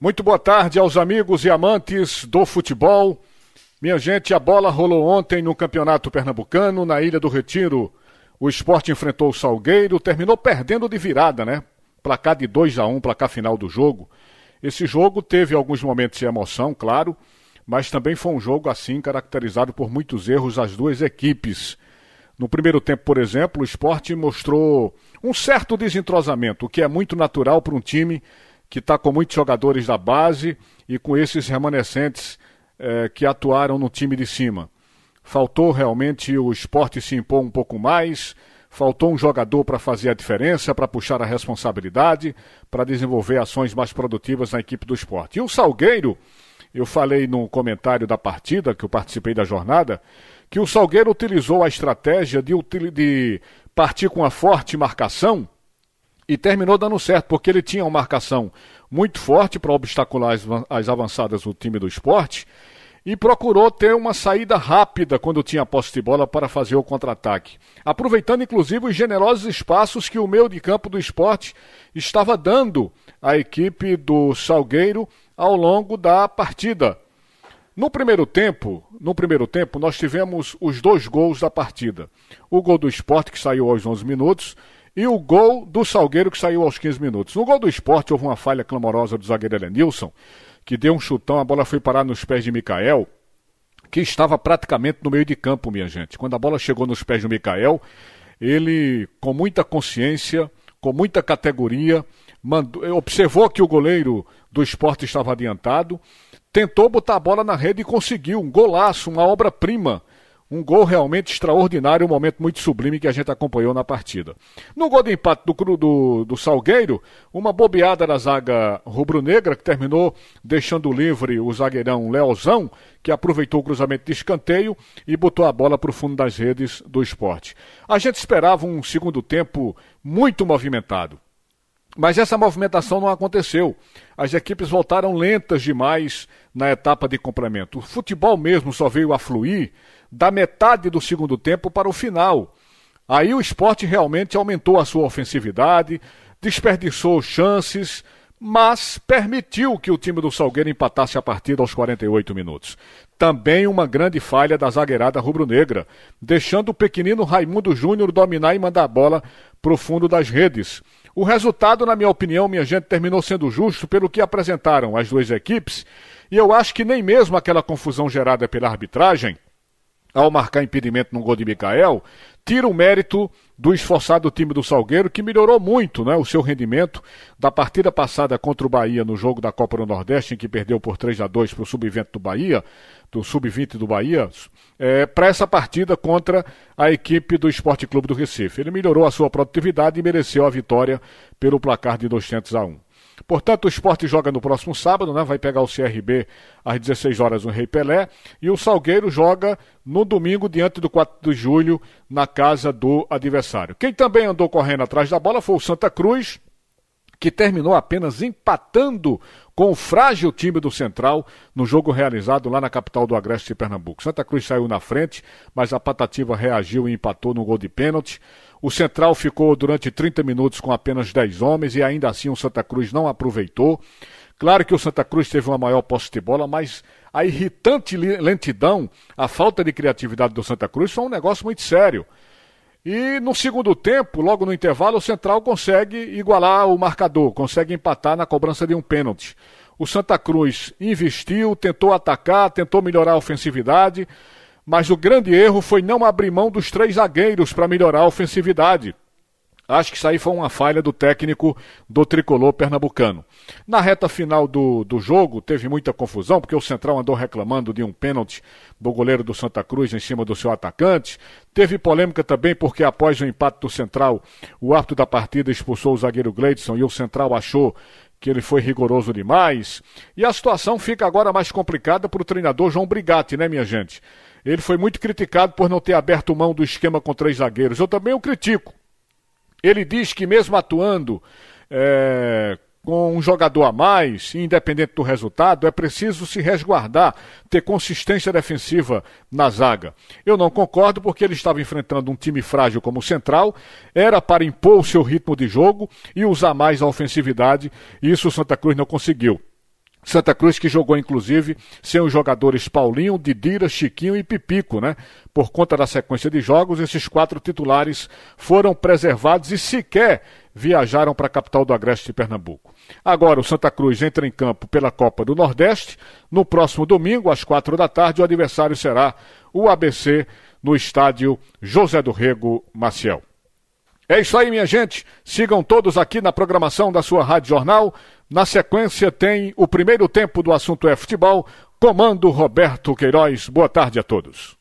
Muito boa tarde aos amigos e amantes do futebol. Minha gente, a bola rolou ontem no Campeonato Pernambucano, na Ilha do Retiro. O esporte enfrentou o Salgueiro, terminou perdendo de virada, né? Placar de 2 a 1 um, placar final do jogo. Esse jogo teve alguns momentos de emoção, claro, mas também foi um jogo assim caracterizado por muitos erros das duas equipes. No primeiro tempo, por exemplo, o esporte mostrou um certo desentrosamento, o que é muito natural para um time que está com muitos jogadores da base e com esses remanescentes eh, que atuaram no time de cima. Faltou realmente o esporte se impor um pouco mais, faltou um jogador para fazer a diferença, para puxar a responsabilidade, para desenvolver ações mais produtivas na equipe do esporte. E o Salgueiro, eu falei no comentário da partida, que eu participei da jornada, que o Salgueiro utilizou a estratégia de, de partir com a forte marcação e terminou dando certo, porque ele tinha uma marcação muito forte para obstacular as, as avançadas do time do esporte e procurou ter uma saída rápida quando tinha posse de bola para fazer o contra-ataque, aproveitando inclusive os generosos espaços que o meio de campo do esporte estava dando à equipe do Salgueiro ao longo da partida. No primeiro tempo, no primeiro tempo nós tivemos os dois gols da partida. O gol do esporte que saiu aos 11 minutos e o gol do Salgueiro que saiu aos 15 minutos. No gol do esporte houve uma falha clamorosa do zagueiro Elenilson, que deu um chutão, a bola foi parar nos pés de Mikael, que estava praticamente no meio de campo, minha gente. Quando a bola chegou nos pés de Mikael, ele, com muita consciência, com muita categoria, mandou, observou que o goleiro do esporte estava adiantado, tentou botar a bola na rede e conseguiu um golaço, uma obra-prima um gol realmente extraordinário, um momento muito sublime que a gente acompanhou na partida. No gol de empate do, do, do Salgueiro, uma bobeada da zaga rubro-negra, que terminou deixando livre o zagueirão Leozão, que aproveitou o cruzamento de escanteio e botou a bola para o fundo das redes do esporte. A gente esperava um segundo tempo muito movimentado. Mas essa movimentação não aconteceu. As equipes voltaram lentas demais na etapa de complemento. O futebol mesmo só veio a fluir da metade do segundo tempo para o final. Aí o esporte realmente aumentou a sua ofensividade, desperdiçou chances, mas permitiu que o time do Salgueiro empatasse a partida aos 48 minutos. Também uma grande falha da zagueirada rubro-negra, deixando o pequenino Raimundo Júnior dominar e mandar a bola para o fundo das redes. O resultado, na minha opinião, minha gente, terminou sendo justo pelo que apresentaram as duas equipes, e eu acho que nem mesmo aquela confusão gerada pela arbitragem ao marcar impedimento no gol de Micael, tira o mérito do esforçado time do Salgueiro, que melhorou muito né, o seu rendimento da partida passada contra o Bahia no jogo da Copa do Nordeste, em que perdeu por 3 a 2 para o sub-20 do Bahia, do sub-20 do Bahia, é, para essa partida contra a equipe do Esporte Clube do Recife. Ele melhorou a sua produtividade e mereceu a vitória pelo placar de 200 a 1. Portanto, o esporte joga no próximo sábado, né? Vai pegar o CRB às 16 horas no Rei Pelé. E o Salgueiro joga no domingo, diante do 4 de julho, na casa do adversário. Quem também andou correndo atrás da bola foi o Santa Cruz, que terminou apenas empatando com o frágil time do Central no jogo realizado lá na capital do Agreste de Pernambuco. Santa Cruz saiu na frente, mas a Patativa reagiu e empatou no gol de pênalti. O Central ficou durante 30 minutos com apenas 10 homens e ainda assim o Santa Cruz não aproveitou. Claro que o Santa Cruz teve uma maior posse de bola, mas a irritante lentidão, a falta de criatividade do Santa Cruz foi um negócio muito sério. E no segundo tempo, logo no intervalo, o Central consegue igualar o marcador, consegue empatar na cobrança de um pênalti. O Santa Cruz investiu, tentou atacar, tentou melhorar a ofensividade, mas o grande erro foi não abrir mão dos três zagueiros para melhorar a ofensividade. Acho que isso aí foi uma falha do técnico do tricolor pernambucano. Na reta final do, do jogo, teve muita confusão, porque o Central andou reclamando de um pênalti do goleiro do Santa Cruz em cima do seu atacante. Teve polêmica também, porque após o empate do Central, o árbitro da partida expulsou o zagueiro Gleidson e o Central achou que ele foi rigoroso demais. E a situação fica agora mais complicada para o treinador João Brigatti, né, minha gente? Ele foi muito criticado por não ter aberto mão do esquema com três zagueiros. Eu também o critico. Ele diz que mesmo atuando é, com um jogador a mais, independente do resultado, é preciso se resguardar, ter consistência defensiva na zaga. Eu não concordo porque ele estava enfrentando um time frágil como o Central, era para impor o seu ritmo de jogo e usar mais a ofensividade, e isso o Santa Cruz não conseguiu. Santa Cruz que jogou inclusive sem os jogadores Paulinho, Didira, Chiquinho e Pipico, né? Por conta da sequência de jogos, esses quatro titulares foram preservados e sequer viajaram para a capital do Agreste de Pernambuco. Agora o Santa Cruz entra em campo pela Copa do Nordeste. No próximo domingo, às quatro da tarde, o adversário será o ABC no estádio José do Rego Maciel. É isso aí, minha gente. Sigam todos aqui na programação da sua Rádio Jornal. Na sequência tem o primeiro tempo do assunto é futebol. Comando Roberto Queiroz. Boa tarde a todos.